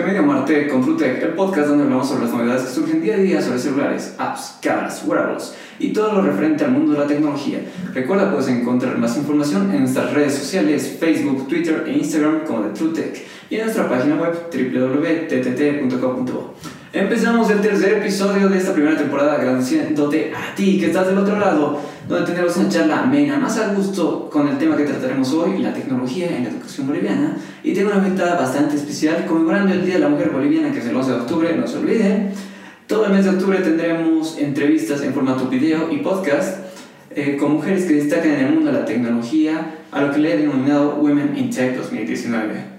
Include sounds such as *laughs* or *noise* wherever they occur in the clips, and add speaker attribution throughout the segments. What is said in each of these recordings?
Speaker 1: buenas, ¿cómo estás? Bienvenido a Marte con TrueTech, el podcast donde hablamos sobre las novedades que surgen día a día sobre celulares, apps, cámaras, wearables y todo lo referente al mundo de la tecnología. Recuerda, puedes encontrar más información en nuestras redes sociales, Facebook, Twitter e Instagram como de TrueTech y en nuestra página web www.ttt.co.bo. Empezamos el tercer episodio de esta primera temporada agradeciéndote a ti que estás del otro lado, donde tendremos una charla amena, más a gusto con el tema que trataremos hoy, la tecnología en la educación boliviana. Y tengo una invitada bastante especial conmemorando el Día de la Mujer Boliviana, que es el 11 de octubre, no se olviden. Todo el mes de octubre tendremos entrevistas en formato video y podcast eh, con mujeres que destacan en el mundo de la tecnología, a lo que le he denominado Women in Tech 2019.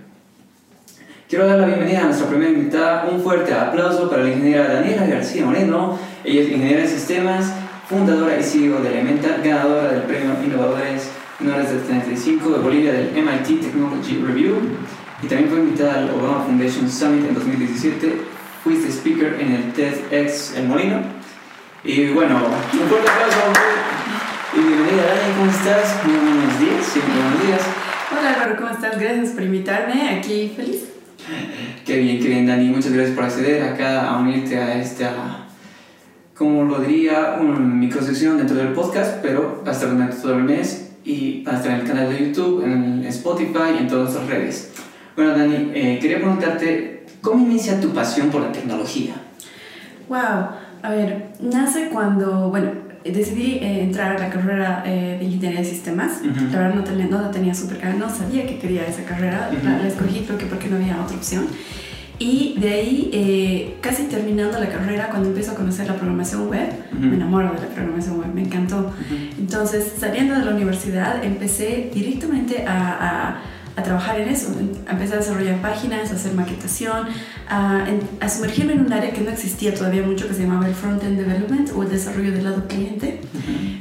Speaker 1: Quiero dar la bienvenida a nuestra primera invitada. Un fuerte aplauso para la ingeniera Daniela García Moreno. Ella es ingeniera de sistemas, fundadora y CEO de Elemental, ganadora del premio Innovadores Menores del 35 de Bolivia del MIT Technology Review. Y también fue invitada al Obama Foundation Summit en 2017. Fuiste speaker en el TEDx El Molino. Y bueno, un fuerte aplauso. Y bienvenida Dani, ¿cómo estás? Muy buenos días, sí, buenos días.
Speaker 2: Hola Álvaro, ¿cómo estás? Gracias por invitarme. Aquí feliz. *laughs*
Speaker 1: Qué bien, qué bien, Dani. Muchas gracias por acceder acá a unirte a esta, como lo diría, una microsección dentro del podcast, pero va a estar durante todo el mes y va a estar en el canal de YouTube, en Spotify y en todas nuestras redes. Bueno, Dani, eh, quería preguntarte, ¿cómo inicia tu pasión por la tecnología?
Speaker 2: Wow, a ver, nace cuando, bueno, decidí eh, entrar a la carrera eh, de ingeniería de sistemas. La verdad no, tenía, no la tenía súper clara, no sabía que quería esa carrera. la, escogí creo que porque no había otra opción. Y de ahí, eh, casi terminando la carrera, cuando empiezo a conocer la programación web, me enamoro de la programación web, me encantó. Entonces, saliendo de la universidad, empecé directamente a, a a trabajar en eso. Empecé a desarrollar páginas, a hacer maquetación, a, a, sumergirme en un área que no existía todavía mucho, que se llamaba el front-end development o el desarrollo del lado cliente.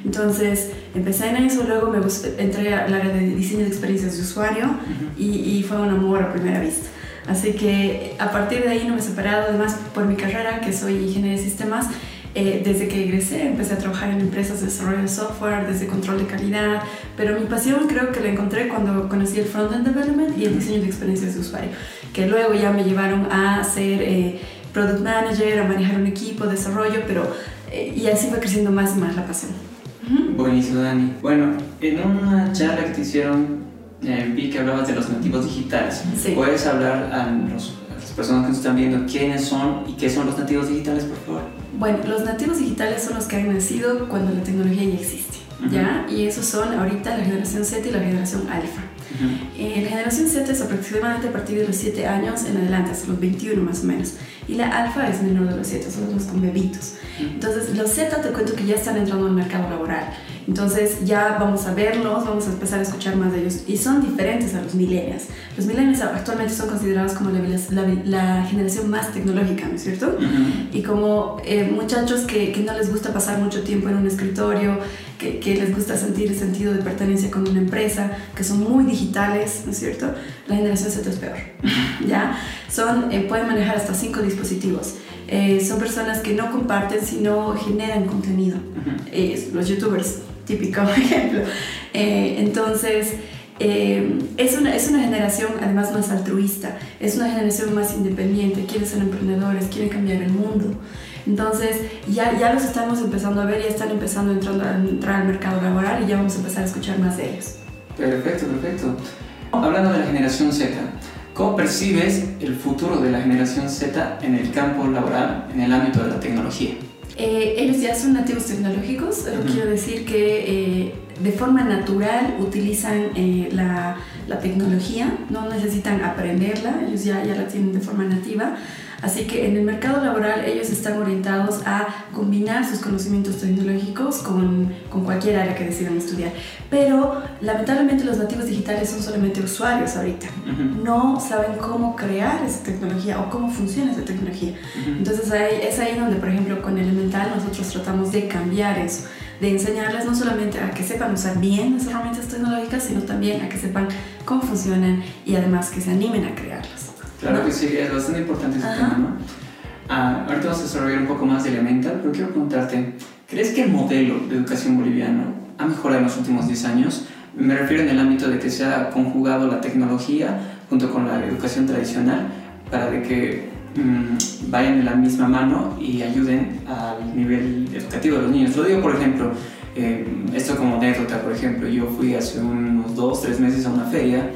Speaker 2: Entonces empecé en eso, luego me entré al área de diseño de experiencias de usuario y, y, fue un amor a primera vista. Así que a partir de ahí no me he separado, además por mi carrera, que soy ingeniero de sistemas, eh, desde que egresé empecé a trabajar en empresas de desarrollo de software, desde control de calidad, pero mi pasión creo que la encontré cuando conocí el front-end development y el diseño de experiencias de usuario, que luego ya me llevaron a ser eh, product manager, a manejar un equipo, de desarrollo, pero eh, y así fue creciendo más y más la pasión.
Speaker 1: Buenísimo, Dani. Bueno, en una charla que te hicieron, vi que hablabas de los nativos digitales. ¿Puedes hablar a, los, a las personas que nos están viendo quiénes son y qué son los nativos digitales, por favor?
Speaker 2: Bueno, los nativos digitales son los que han nacido cuando la tecnología ya existe, ¿ya? Y esos son ahorita la generación Z y la generación alfa. Eh, la generación Z es aproximadamente a partir de los 7 años en adelante, hasta los 21 más o menos. Y la alfa es menor de los 7, son los con bebitos. Entonces, los Z te cuento que ya están entrando al mercado laboral. Entonces ya vamos a verlos, vamos a empezar a escuchar más de ellos y son diferentes a los millennials. Los millennials actualmente son considerados como la, la, generación más tecnológica, ¿no es cierto? Y como eh, muchachos que, que, no les gusta pasar mucho tiempo en un escritorio, que, que, les gusta sentir el sentido de pertenencia con una empresa, que son muy digitales, ¿no es cierto? La generación Z es peor, ¿ya? Son, eh, pueden manejar hasta cinco dispositivos. Eh, son personas que no comparten, sino generan contenido. los youtubers típico *laughs* ejemplo. Eh, entonces, eh, es, una, es una generación además más altruista, es una generación más independiente, quieren ser emprendedores, quieren cambiar el mundo. Entonces, ya, ya los estamos empezando a ver, ya están empezando a entrar, a entrar al mercado laboral y ya vamos a empezar a escuchar más de ellos.
Speaker 1: Perfecto, perfecto. Hablando de la generación Z, ¿cómo percibes el futuro de la generación Z en el campo laboral, en el ámbito de la tecnología?
Speaker 2: Eh, ellos ya son nativos tecnológicos, quiero decir que eh, de forma natural utilizan eh, la, la, tecnología, no necesitan aprenderla, ellos ya, ya la tienen de forma nativa. Así que en el mercado laboral ellos están orientados a combinar sus conocimientos tecnológicos con, con cualquier área que decidan estudiar. Pero lamentablemente los nativos digitales son solamente usuarios ahorita. No saben cómo crear esa tecnología o cómo funciona esa tecnología. Entonces ahí, es ahí donde, por ejemplo, con Elemental nosotros tratamos de cambiar eso de enseñarles no solamente a que sepan usar bien las herramientas tecnológicas, sino también a que sepan cómo funcionan y además que se animen a crearlas.
Speaker 1: Claro que sí, es bastante importante ese tema, ¿no? Ah, ahorita vamos a desarrollar un poco más de Elemental, pero quiero preguntarte, ¿crees que el modelo de educación boliviano ha mejorado en los últimos 10 años? Me refiero en el ámbito de que se ha conjugado la tecnología junto con la educación tradicional para de que mm, vayan de la misma mano y ayuden al nivel educativo de los niños. Lo digo, por ejemplo, eh, esto como anécdota, por ejemplo, yo fui hace unos dos, tres meses a una feria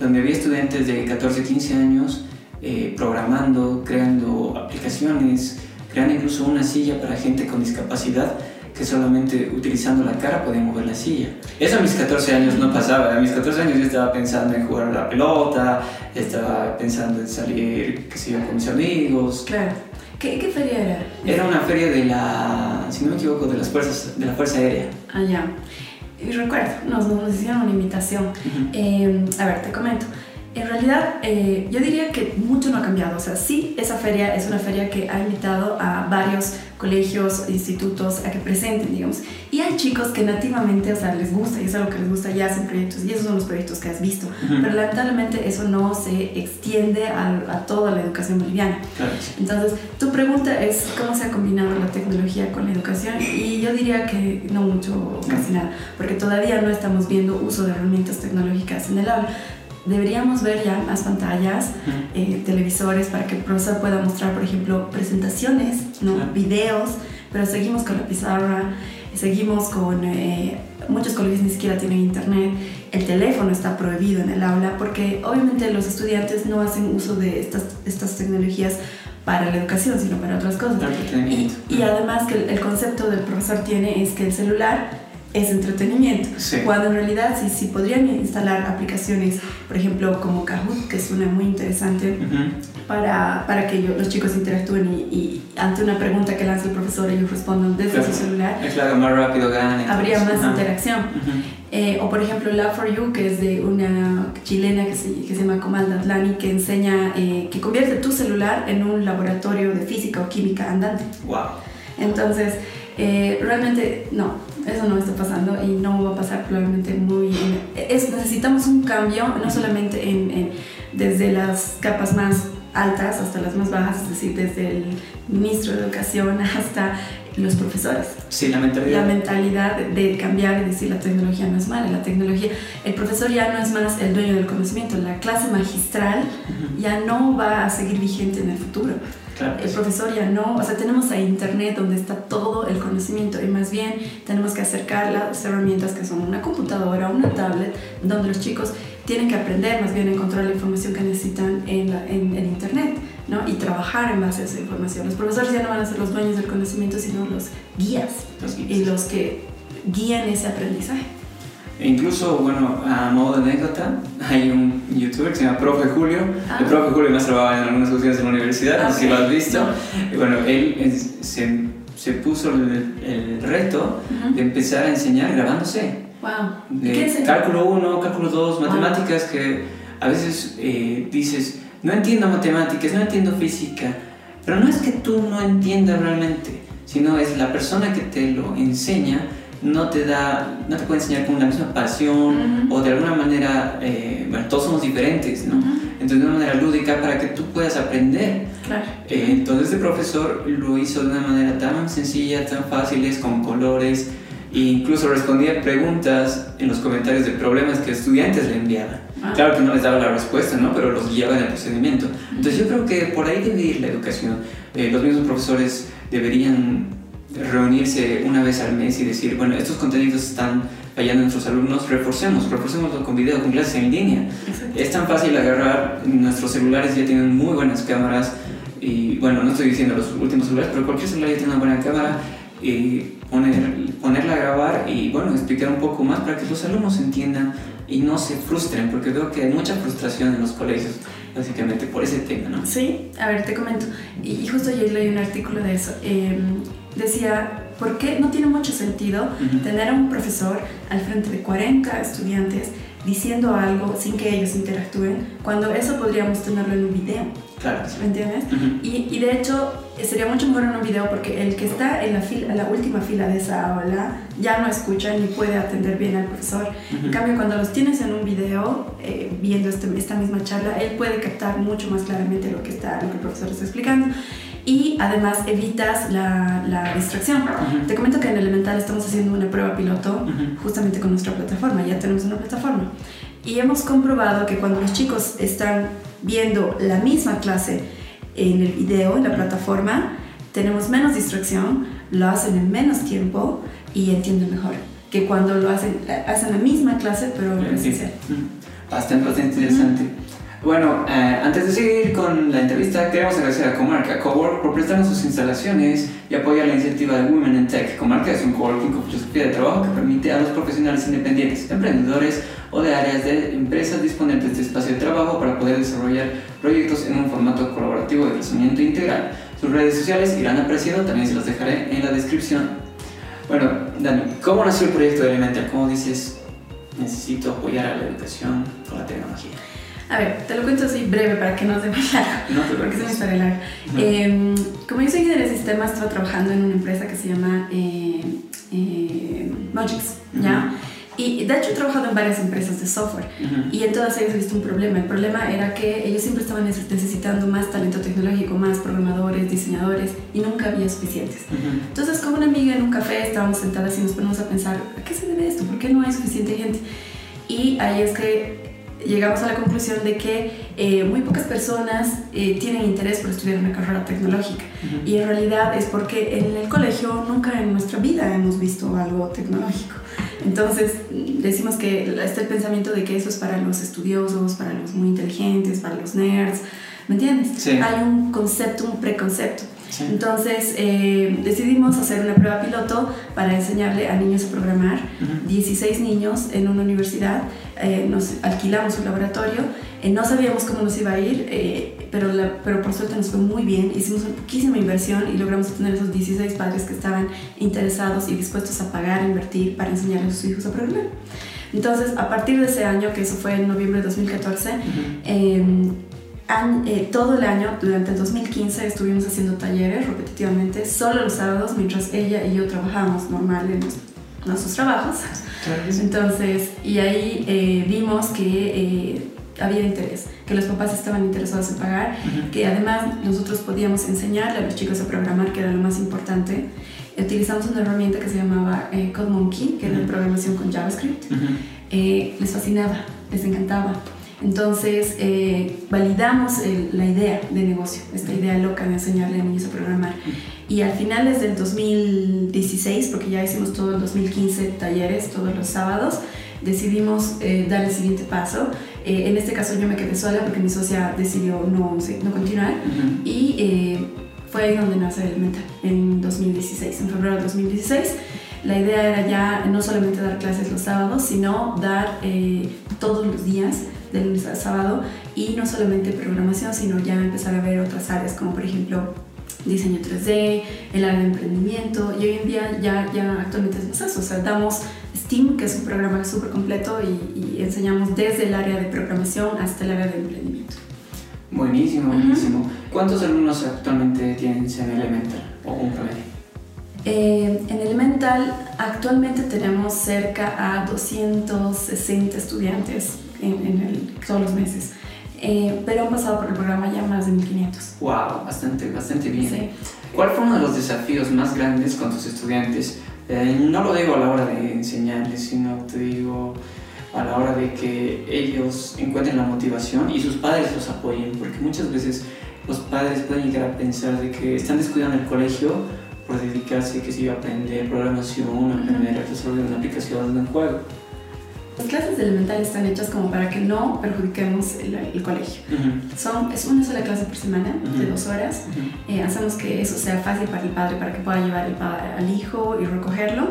Speaker 1: donde había estudiantes de 14, 15 años eh, programando, creando aplicaciones, creando incluso una silla para gente con discapacidad que solamente utilizando la cara podía mover la silla. Eso a mis 14 años no pasaba. A mis 14 años yo estaba pensando en jugar a la pelota, estaba pensando en salir, qué sé yo, con mis amigos.
Speaker 2: Claro. ¿Qué, ¿Qué, feria era?
Speaker 1: Era una feria de la, si no me equivoco, de las fuerzas, de la Fuerza Aérea.
Speaker 2: Ah, ya. Y recuerdo, nos, nos hicieron una invitación. eh, a ver, te comento. En realidad, eh, yo diría que mucho no ha cambiado. O sea, sí, esa feria es una feria que ha invitado a varios colegios, institutos a que presenten, digamos. Y hay chicos que nativamente, o sea, les gusta y es algo que les gusta, ya hacen proyectos y esos son los proyectos que has visto. Uh -huh. Pero lamentablemente eso no se extiende a, a toda la educación boliviana.
Speaker 1: Claro.
Speaker 2: Entonces, tu pregunta es cómo se ha combinado la tecnología con la educación y yo diría que no mucho, casi nada, porque todavía no estamos viendo uso de herramientas tecnológicas en el aula deberíamos ver ya más pantallas, eh, televisores, para que el profesor pueda mostrar, por ejemplo, presentaciones, ¿no? Videos, pero seguimos con la pizarra, seguimos con... Eh, muchos colegios ni siquiera tienen internet, el teléfono está prohibido en el aula, porque obviamente los estudiantes no hacen uso de estas, estas tecnologías para la educación, sino para otras cosas. Y, y, además que el concepto del profesor tiene es que el celular es entretenimiento.
Speaker 1: Sí.
Speaker 2: Cuando en realidad sí, sí podrían instalar aplicaciones, por ejemplo, como Kahoot, que es una muy interesante,
Speaker 1: Uh -huh.
Speaker 2: para, para que yo, los chicos interactúen y, y, ante una pregunta que lanza el profesor ellos respondan desde
Speaker 1: Claro.
Speaker 2: su celular.
Speaker 1: Es claro, más rápido gana.
Speaker 2: Habría más
Speaker 1: Ajá.
Speaker 2: interacción.
Speaker 1: Ujú.
Speaker 2: Eh, o por ejemplo Love for You, que es de una chilena que se, que se llama Comal Datlani, que enseña, eh, que convierte tu celular en un laboratorio de física o química andante.
Speaker 1: Wow.
Speaker 2: Entonces, eh, realmente no, eso no está pasando y no va a pasar probablemente muy... Es, necesitamos un cambio, no solamente en, en, desde las capas más altas hasta las más bajas, es decir, desde el ministro de Educación *laughs* hasta los profesores.
Speaker 1: Sí, la mentalidad.
Speaker 2: La mentalidad de cambiar y decir la tecnología no es mala, la tecnología, el profesor ya no es más el dueño del conocimiento, la clase magistral
Speaker 1: Ujú.
Speaker 2: ya no va a seguir vigente en el futuro.
Speaker 1: Claro.
Speaker 2: El profesor ya no, o sea, tenemos a internet donde está todo el conocimiento y más bien tenemos que acercar las herramientas que son una computadora, una tablet, donde los chicos tienen que aprender más bien a encontrar la información que necesitan en, la, en internet, ¿no? Y trabajar en base a esa información. Los profesores ya no van a ser los dueños del conocimiento, sino los guías
Speaker 1: Los guías.
Speaker 2: y los que guían ese aprendizaje.
Speaker 1: E incluso, bueno, a modo de anécdota, *laughs* hay un youtuber que se llama Profe Julio.
Speaker 2: Ah.
Speaker 1: El Profe Julio más trabajaba en algunas cuestiones en la universidad, no sé si lo has visto. Y bueno, él es- se, se puso el, el reto
Speaker 2: Ujú.
Speaker 1: de empezar a enseñar grabándose.
Speaker 2: Wow.
Speaker 1: De
Speaker 2: ¿Qué
Speaker 1: cálculo 1, cálculo 2,
Speaker 2: Ah.
Speaker 1: matemáticas que a veces eh, dices, no entiendo matemáticas, no entiendo física, pero no es que tú no entiendas realmente, sino es la persona que te lo enseña no te da, no te puede enseñar con la misma pasión
Speaker 2: Ujú.
Speaker 1: o de alguna manera, eh, bueno, todos somos diferentes, ¿no?
Speaker 2: Ujú.
Speaker 1: Entonces de una manera lúdica para que tú puedas aprender.
Speaker 2: Claro.
Speaker 1: Eh, entonces este profesor lo hizo de una manera tan sencilla, tan fáciles, con colores, e incluso respondía preguntas en los comentarios de problemas que estudiantes le enviaban.
Speaker 2: Ah.
Speaker 1: Claro que no les daba la respuesta, ¿no? Pero los guiaba en el procedimiento. Entonces yo creo que por ahí debe ir la educación. Eh, los mismos profesores deberían reunirse una vez al mes y decir, bueno, estos contenidos están fallando en nuestros alumnos, reforcemos, reforcémoslo con video, con clases en línea.
Speaker 2: Exacto.
Speaker 1: Es tan fácil agarrar, nuestros celulares ya tienen muy buenas cámaras y bueno, no estoy diciendo los últimos celulares, pero cualquier celular ya tiene una buena cámara y poner, ponerla a grabar y bueno, explicar un poco más para que los alumnos entiendan y no se frustren, porque veo que hay mucha frustración en los colegios, básicamente por ese tema, ¿no?
Speaker 2: Sí, a ver, te comento. Y, justo ayer leí un artículo de eso. Eh, decía, ¿por qué no tiene mucho sentido
Speaker 1: Ujú.
Speaker 2: tener a un profesor al frente de 40 estudiantes diciendo algo sin que ellos interactúen, cuando eso podríamos tenerlo en un video?
Speaker 1: Claro.
Speaker 2: ¿Me entiendes?
Speaker 1: Ujú.
Speaker 2: Y, y de hecho eh, sería mucho mejor en un video porque el que está en la, fila, en la última fila de esa aula ya no escucha ni puede atender bien al profesor. En
Speaker 1: Ujú.
Speaker 2: cambio, cuando los tienes en un video, eh, viendo este- esta misma charla, él puede captar mucho más claramente lo que, está, lo que el profesor está explicando. Y además evitas la, la distracción.
Speaker 1: Ujú.
Speaker 2: Te comento que en Elemental estamos haciendo una prueba piloto
Speaker 1: Ujú.
Speaker 2: justamente con nuestra plataforma. Ya tenemos una plataforma. Y hemos comprobado que cuando los chicos están viendo la misma clase en el video, en la plataforma, tenemos menos distracción, lo hacen en menos tiempo y entienden mejor que cuando lo hacen, hacen la misma clase pero presencial.
Speaker 1: Bastante, bastante interesante. Bueno, eh, antes de seguir con la entrevista, queremos agradecer a Comarca Cowork por prestarnos sus instalaciones y apoyar la iniciativa de Women in Tech. Comarca es un coworking con filosofía de trabajo que permite a los profesionales independientes, emprendedores o de áreas de empresas disponer de espacio de trabajo para poder desarrollar proyectos en un formato colaborativo de crecimiento integral. Sus redes sociales irán apareciendo, también se los dejaré en la descripción. Bueno, Dani, ¿cómo nació el proyecto de Elemental? ¿Cómo dices, necesito apoyar a la educación con la tecnología?
Speaker 2: A ver, te lo cuento así breve para que no se me largo.
Speaker 1: No te
Speaker 2: porque es una historia larga. eh, como yo soy ingeniero de sistemas, estaba trabajando en una empresa que se llama eh, eh, Logix, ¿ya? Y de hecho he trabajado en varias empresas de software y en todas ellas he visto un problema. El problema era que ellos siempre estaban necesitando más talento tecnológico, más programadores, diseñadores y nunca había suficientes. Entonces con una amiga en un café estábamos sentadas y nos ponemos a pensar, ¿a qué se debe esto? ¿Por qué no hay suficiente gente? Y ahí es que llegamos a la conclusión de que eh, muy pocas personas eh, tienen interés por estudiar una carrera tecnológica. Y en realidad es porque en el colegio nunca en nuestra vida hemos visto algo tecnológico. Entonces decimos que está el pensamiento de que eso es para los estudiosos, para los muy inteligentes, para los nerds, ¿me entiendes?
Speaker 1: Sí.
Speaker 2: Hay un concepto, un preconcepto. Sí. Entonces eh, decidimos hacer una prueba piloto para enseñarle a niños a programar, uh -huh. 16 niños en una universidad, eh, nos alquilamos un laboratorio, eh, no sabíamos cómo nos iba a ir, eh, pero, la, pero por suerte nos fue muy bien, hicimos una poquísima inversión y logramos obtener esos 16 padres que estaban interesados y dispuestos a pagar, invertir para enseñarle a sus hijos a programar. Entonces, a partir de ese año, que eso fue en noviembre de 2014, uh -huh. Eh, todo el año, durante el 2015, estuvimos haciendo talleres repetitivamente, solo los sábados, mientras ella y yo trabajábamos normal en nuestros trabajos. Entonces, y ahí eh, vimos que eh, había interés, que los papás estaban interesados en pagar, uh -huh. que además nosotros podíamos enseñarle a los chicos a programar, que era lo más importante. Utilizamos una herramienta que se llamaba Code Monkey, que uh -huh. era de programación con JavaScript. Uh -huh. les fascinaba, les encantaba. Entonces, eh, validamos el, la idea de negocio, esta idea loca de enseñarle a niños a programar. Y al final, desde el 2016, porque ya hicimos todo el 2015 talleres, todos los sábados, decidimos eh, dar el siguiente paso. Eh, en este caso yo me quedé sola porque mi socia decidió no, no continuar. Uh -huh. Y fue ahí donde nace Elemental, en 2016, en febrero de 2016. La idea era ya no solamente dar clases los sábados, sino dar todos los días de lunes a sábado y no solamente programación, sino ya empezar a ver otras áreas como por ejemplo diseño 3D, el área de emprendimiento y hoy en día ya, ya actualmente es eso, o sea, damos STEAM, que es un programa súper completo y, y, enseñamos desde el área de programación hasta el área de emprendimiento.
Speaker 1: Buenísimo, buenísimo. Uh -huh. ¿Cuántos alumnos actualmente tienen en Elemental o un promedio?
Speaker 2: Eh, en Elemental actualmente tenemos cerca a 260 estudiantes en, en el, todos los meses. Eh, pero han pasado por el programa ya más de 1500.
Speaker 1: ¡Wow! Bastante, bastante bien.
Speaker 2: Sí.
Speaker 1: ¿Cuál fue uno de los desafíos más grandes con tus estudiantes? Eh, no lo digo a la hora de enseñarles, sino te digo a la hora de que ellos encuentren la motivación y sus padres los apoyen, porque muchas veces los padres pueden llegar a pensar de que están descuidando el colegio por dedicarse que si a aprender programación, aprender desarrollo de una aplicación, de un juego.
Speaker 2: Las clases elementales están hechas como para que no perjudiquemos el, el colegio. Uh -huh. Son, es una sola clase por semana, uh -huh. de dos horas. Uh -huh. eh, hacemos que eso sea fácil para el padre, para que pueda llevar el, al hijo y recogerlo.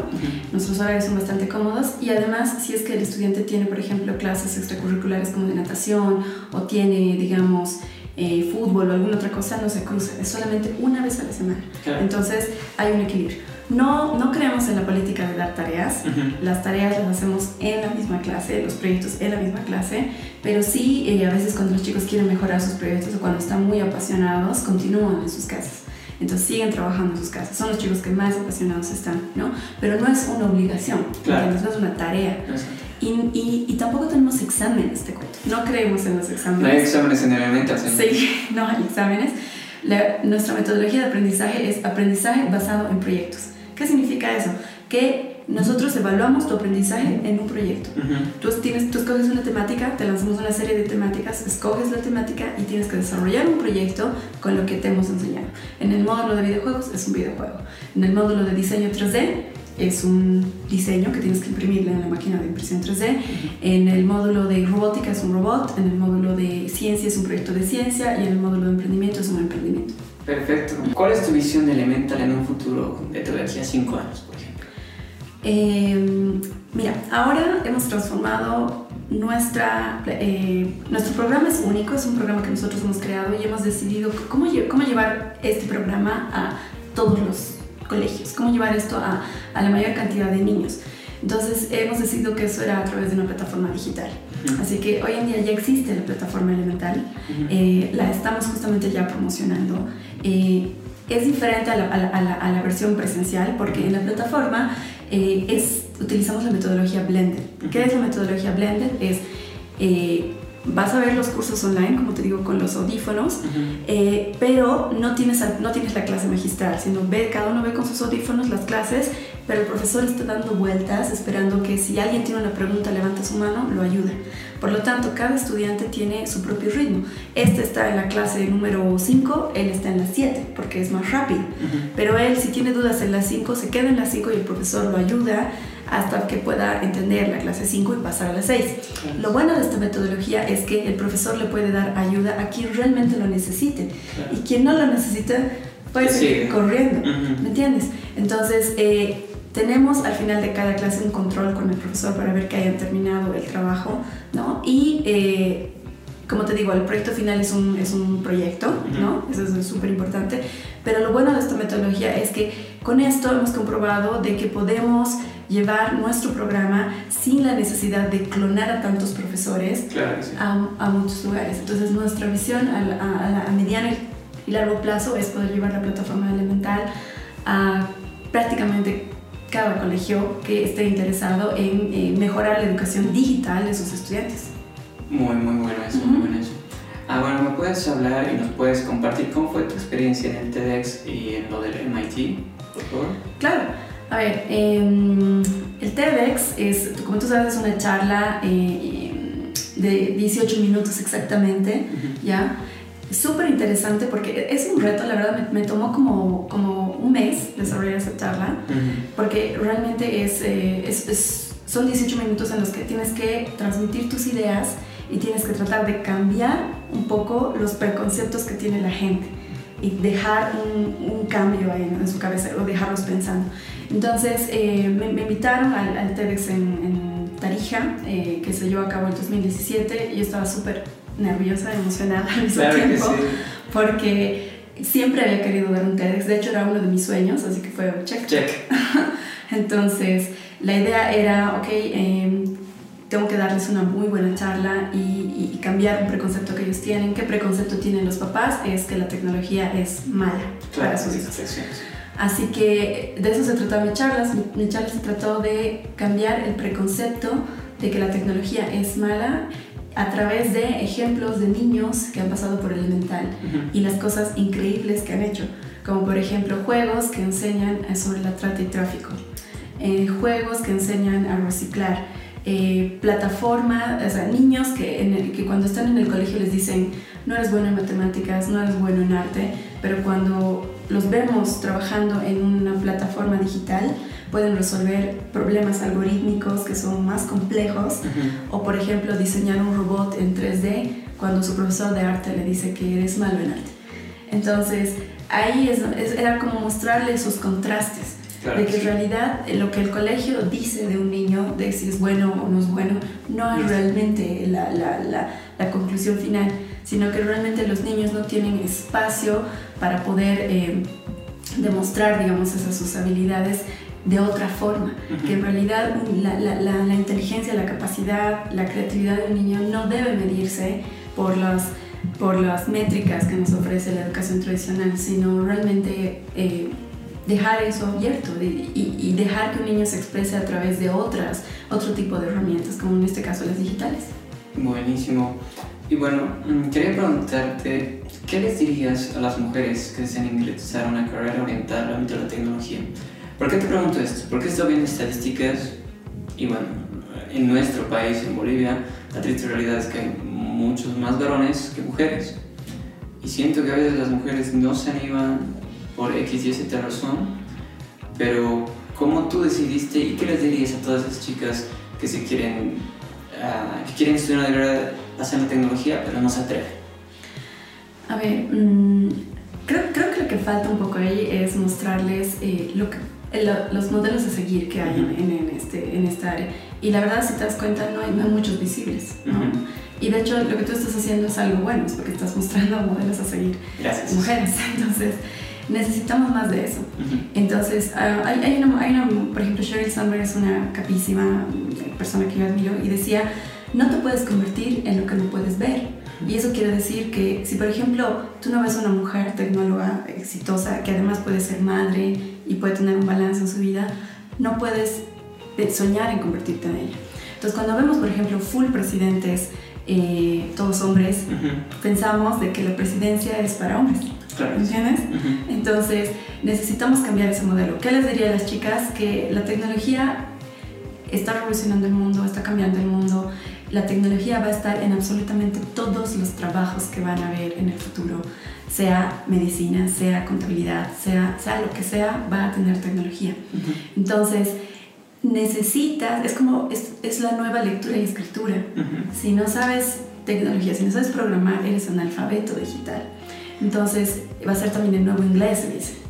Speaker 2: Nuestros horarios son bastante cómodos y además, si es que el estudiante tiene, por ejemplo, clases extracurriculares como de natación o tiene, digamos, eh, fútbol o alguna otra cosa, no se cruza. Es solamente una vez a la semana.
Speaker 1: Claro.
Speaker 2: Entonces, hay un equilibrio. No, no creemos en la política de dar tareas, uh -huh. las tareas las hacemos en la misma clase, los proyectos en la misma clase, pero sí eh, a veces cuando los chicos quieren mejorar sus proyectos o cuando están muy apasionados, continúan en sus casas. Entonces siguen trabajando en sus casas. Son los chicos que más apasionados están, ¿no? Pero no es una obligación,
Speaker 1: claro.
Speaker 2: no es una tarea. Y, y, y, tampoco tenemos exámenes, te cuento. No creemos en los exámenes.
Speaker 1: No hay exámenes en elemental.
Speaker 2: Sí, *laughs* no hay exámenes. La, nuestra metodología de aprendizaje es aprendizaje basado en proyectos. ¿Qué significa eso? Que nosotros evaluamos tu aprendizaje en un proyecto. tú, tienes, tú escoges una temática, te lanzamos una serie de temáticas, escoges la temática y tienes que desarrollar un proyecto con lo que te hemos enseñado. En el módulo de videojuegos es un videojuego. En el módulo de diseño 3D es un diseño que tienes que imprimirle en la máquina de impresión 3D. En el módulo de robótica es un robot. En el módulo de ciencia es un proyecto de ciencia. Y en el módulo de emprendimiento es un emprendimiento.
Speaker 1: Perfecto. ¿Cuál es tu visión de Elemental en un futuro de tu aquí a 5 años, por ejemplo?
Speaker 2: Em, mira, ahora hemos transformado nuestra, eh, nuestro programa es único, es un programa que nosotros hemos creado y hemos decidido cómo, cómo llevar este programa a todos los colegios, cómo llevar esto a, a, la mayor cantidad de niños. Entonces hemos decidido que eso era a través de una plataforma digital. Así que hoy en día ya existe la plataforma elemental, eh, la estamos justamente ya promocionando. Eh, es diferente a la, a, la, a la, versión presencial porque en la plataforma eh, es, utilizamos la metodología Blended. ¿Qué es la metodología Blended? Es vas a ver los cursos online, como te digo, con los audífonos, eh, pero no tienes, no tienes la clase magistral, sino ve, cada uno ve con sus audífonos las clases, pero el profesor está dando vueltas, esperando que si alguien tiene una pregunta, levanta su mano, lo ayuda. Por lo tanto, cada estudiante tiene su propio ritmo. Este está en la clase número 5, él está en la 7, porque es más rápido. Pero él, si tiene dudas en la 5, se queda en la 5 y el profesor lo ayuda hasta que pueda entender la clase 5 y pasar a la 6. Lo bueno de esta metodología es que el profesor le puede dar ayuda a quien realmente lo necesite y quien no lo necesita puede seguir corriendo, ¿me entiendes? Entonces, eh, tenemos al final de cada clase un control con el profesor para ver que hayan terminado el trabajo, ¿no? Y eh, como te digo, el proyecto final es un, es un proyecto, ¿no? Eso es súper importante. Pero lo bueno de esta metodología es que con esto hemos comprobado de que podemos llevar nuestro programa sin la necesidad de clonar a tantos profesores a, a, muchos lugares. Entonces nuestra visión a, a, mediano y largo plazo es poder llevar la plataforma elemental a prácticamente cada colegio que esté interesado en mejorar la educación digital de sus estudiantes.
Speaker 1: Muy, muy bueno eso, muy bueno eso. Ah, bueno, ¿me puedes hablar y nos puedes compartir cómo fue tu experiencia en el TEDx y en lo del MIT, por favor?
Speaker 2: Claro. A ver, em, el TEDx es, como tú sabes, es una charla eh, de 18 minutos exactamente, ¿ya? Súper interesante porque es un reto, la verdad me, tomó como, como un mes desarrollar esa charla, porque realmente es, eh, es, es, son 18 minutos en los que tienes que transmitir tus ideas y tienes que tratar de cambiar un poco los preconceptos que tiene la gente y dejar un, un cambio en, en, su cabeza o dejarlos pensando. Entonces eh, me, me, invitaron al, al TEDx en, en Tarija, eh, que se llevó a cabo en 2017, y yo estaba súper nerviosa, emocionada al mismo tiempo, porque siempre había querido dar un TEDx, de hecho era uno de mis sueños, así que fue check.
Speaker 1: Check. *laughs*
Speaker 2: Entonces la idea era, ok, eh, tengo que darles una muy buena charla y, y, cambiar un preconcepto que ellos tienen. ¿Qué preconcepto tienen los papás? Es que la tecnología es mala
Speaker 1: claro,
Speaker 2: para sus hijos.
Speaker 1: Sí,
Speaker 2: Así que de eso se trataba mi charla. Mi, mi charla se trató de cambiar el preconcepto de que la tecnología es mala a través de ejemplos de niños que han pasado por elemental uh -huh. y las cosas increíbles que han hecho, como por ejemplo juegos que enseñan sobre la trata y tráfico, eh, juegos que enseñan a reciclar, eh, plataforma, o sea, niños que, en el, que cuando están en el colegio les dicen no eres bueno en matemáticas, no eres bueno en arte, pero cuando los vemos trabajando en una plataforma digital, pueden resolver problemas algorítmicos que son más complejos uh -huh. o por ejemplo diseñar un robot en 3D cuando su profesor de arte le dice que eres malo en arte. Entonces ahí es, es, era como mostrarle esos contrastes claro, de que en realidad lo que el colegio dice de un niño, de si es bueno o no es bueno, no es realmente la, la, la, la conclusión final, sino que realmente los niños no tienen espacio para poder eh, demostrar, digamos, esas sus habilidades de otra forma, que en realidad la, la, la, la, inteligencia, la capacidad, la creatividad de un niño no debe medirse por las, por las métricas que nos ofrece la educación tradicional, sino realmente eh, dejar eso abierto y, y, dejar que un niño se exprese a través de otras, otro tipo de herramientas, como en este caso las digitales.
Speaker 1: Buenísimo. Y bueno, mm, quería preguntarte, ¿qué les dirías a las mujeres que desean ingresar a una carrera orientada al ámbito de la tecnología? ¿Por qué te pregunto esto? Porque estoy viendo estadísticas y bueno, en nuestro país, en Bolivia, la triste realidad es que hay muchos más varones que mujeres. Y siento que a veces las mujeres no se animan por X y Z razón, pero ¿cómo tú decidiste y qué les dirías a todas esas chicas que se quieren, uh, que quieren estudiar una carrera hacer la tecnología, pero no se atreven?
Speaker 2: A ver, mmm, creo, creo, que lo que falta un poco ahí es mostrarles eh, lo que, los modelos a seguir que hay en, en, este, en esta área. Y la verdad, si te das cuenta, no hay, no hay muchos visibles. ¿no? Uh -huh. Y de hecho, lo que tú estás haciendo es algo bueno, es porque estás mostrando *laughs* modelos a seguir.
Speaker 1: Gracias.
Speaker 2: Mujeres. *laughs* Entonces, necesitamos más de eso. Uh -huh. Entonces, uh, hay, hay, una, hay, una, por ejemplo, Sheryl Sandberg es una capísima persona que yo admiro y decía, no te puedes convertir en lo que no puedes ver. Y eso quiere decir que si, por ejemplo, tú no ves a una mujer tecnóloga exitosa que además puede ser madre y puede tener un balance en su vida, no puedes soñar en convertirte en ella. Entonces, cuando vemos, por ejemplo, full presidentes, eh, todos hombres, uh -huh. pensamos de que la presidencia es para hombres.
Speaker 1: Claro.
Speaker 2: ¿Entiendes?
Speaker 1: Uh -huh.
Speaker 2: Entonces, necesitamos cambiar ese modelo. ¿Qué les diría a las chicas? Que la tecnología está revolucionando el mundo, está cambiando el mundo. La tecnología va a estar en absolutamente todos los trabajos que van a haber en el futuro, sea medicina, sea contabilidad, sea, sea lo que sea, va a tener tecnología.
Speaker 1: Uh -huh.
Speaker 2: Entonces, necesitas, es como, es, es, la nueva lectura y escritura.
Speaker 1: Uh -huh.
Speaker 2: Si no sabes tecnología, si no sabes programar, eres analfabeto digital. Entonces, va a ser también el nuevo inglés.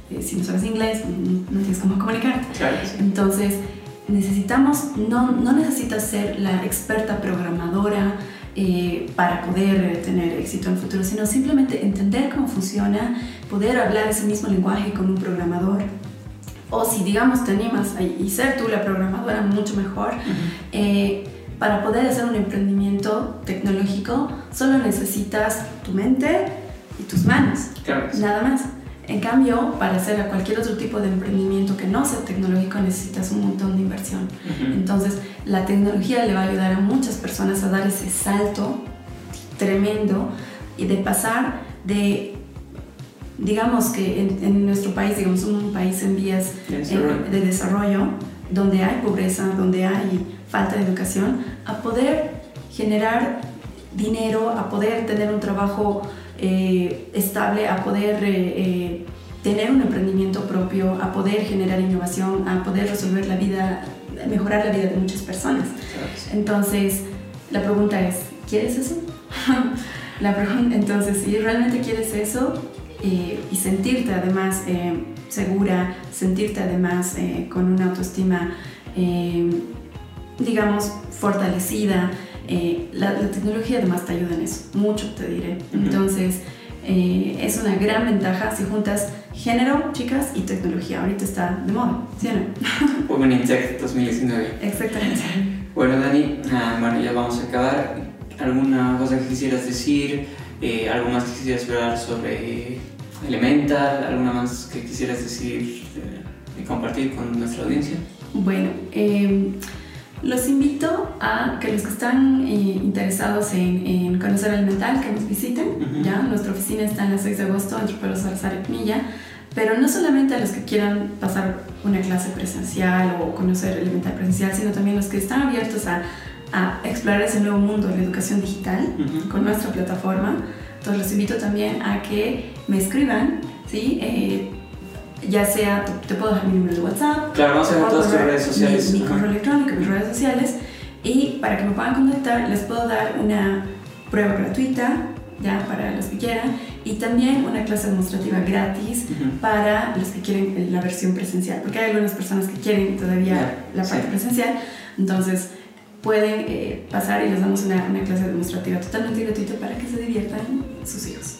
Speaker 2: Eh, si no sabes inglés, no tienes cómo.
Speaker 1: Claro, sí.
Speaker 2: Entonces, necesitamos, no, no necesitas ser la experta programadora eh, para poder tener éxito en el futuro, sino simplemente entender cómo funciona, poder hablar ese mismo lenguaje con un programador. O si, digamos, te animas a, y ser tú la programadora mucho mejor, uh -huh. eh, para poder hacer un emprendimiento tecnológico, solo necesitas tu mente y tus manos.
Speaker 1: Claro.
Speaker 2: Nada más. En cambio, para hacer cualquier otro tipo de emprendimiento que no sea tecnológico necesitas un montón de inversión. Uh -huh. Entonces, la tecnología le va a ayudar a muchas personas a dar ese salto tremendo y de pasar de, digamos que en, en nuestro país, digamos un país en vías
Speaker 1: de desarrollo.
Speaker 2: Eh, de desarrollo, donde hay pobreza, donde hay falta de educación, a poder generar dinero, a poder tener un trabajo eh, estable, a poder eh, eh, tener un emprendimiento propio, a poder generar innovación, a poder resolver la vida, mejorar la vida de muchas personas. Entonces, la pregunta es, ¿quieres eso? *laughs* la pregunta, entonces, si realmente quieres eso eh, y sentirte además segura, sentirte además con una autoestima, digamos, fortalecida, eh, la, la, tecnología además te ayuda en eso, mucho te diré. Entonces, eh, es una gran ventaja si juntas género, chicas y tecnología. Ahorita está de moda, ¿sí o no? *laughs*
Speaker 1: Women in Tech 2019.
Speaker 2: Exactamente. *laughs*
Speaker 1: Bueno, Dani, ah, bueno, ya vamos a acabar. ¿Alguna cosa que quisieras decir? Eh, ¿Algo más que quisieras hablar sobre Elemental? ¿Alguna más que quisieras decir y compartir con nuestra audiencia?
Speaker 2: Bueno, eh, los invito a que los que están eh, interesados en, en, conocer Elemental, que nos visiten. Uh -huh. ¿ya? Nuestra oficina está en la 6 de agosto entre Pedro Salazar y Milla. Pero no solamente a los que quieran pasar una clase presencial o conocer Elemental presencial, sino también los que están abiertos a, a explorar ese nuevo mundo de la educación digital uh -huh. con nuestra plataforma. Entonces los invito también a que me escriban, ¿sí? Eh, ya sea, te puedo dejar mi número de WhatsApp.
Speaker 1: Claro, vamos a dejar todas tus redes sociales.
Speaker 2: Mi, mi correo electrónico, mis redes sociales. Y para que me puedan contactar, les puedo dar una prueba gratuita, ya para los que quieran, y también una clase demostrativa gratis uh -huh. para los que quieren la versión presencial, porque hay algunas personas que quieren todavía yeah, la parte sí. presencial, entonces pueden eh, pasar y les damos una, una clase demostrativa totalmente gratuita para que se diviertan sus hijos.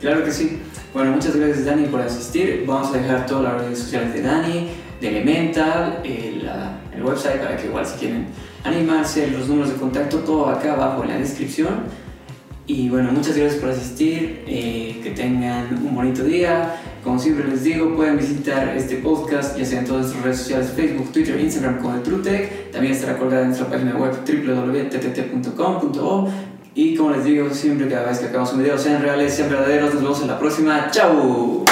Speaker 1: Claro que sí. Bueno, muchas gracias Dani por asistir. Vamos a dejar todas las redes sociales de Dani, de Elemental, el, el website para que igual si quieren animarse, los números de contacto, todo acá abajo en la descripción. Y bueno, muchas gracias por asistir, eh, que tengan un bonito día. Como siempre les digo, pueden visitar este podcast, ya sea en todas nuestras redes sociales, Facebook, Twitter, Instagram como de TrueTech. También estará colgada en nuestra página web www.ttt.com.o. Y como les digo siempre, cada vez que acabamos un video, sean reales, sean verdaderos. Nos vemos en la próxima. ¡Chao!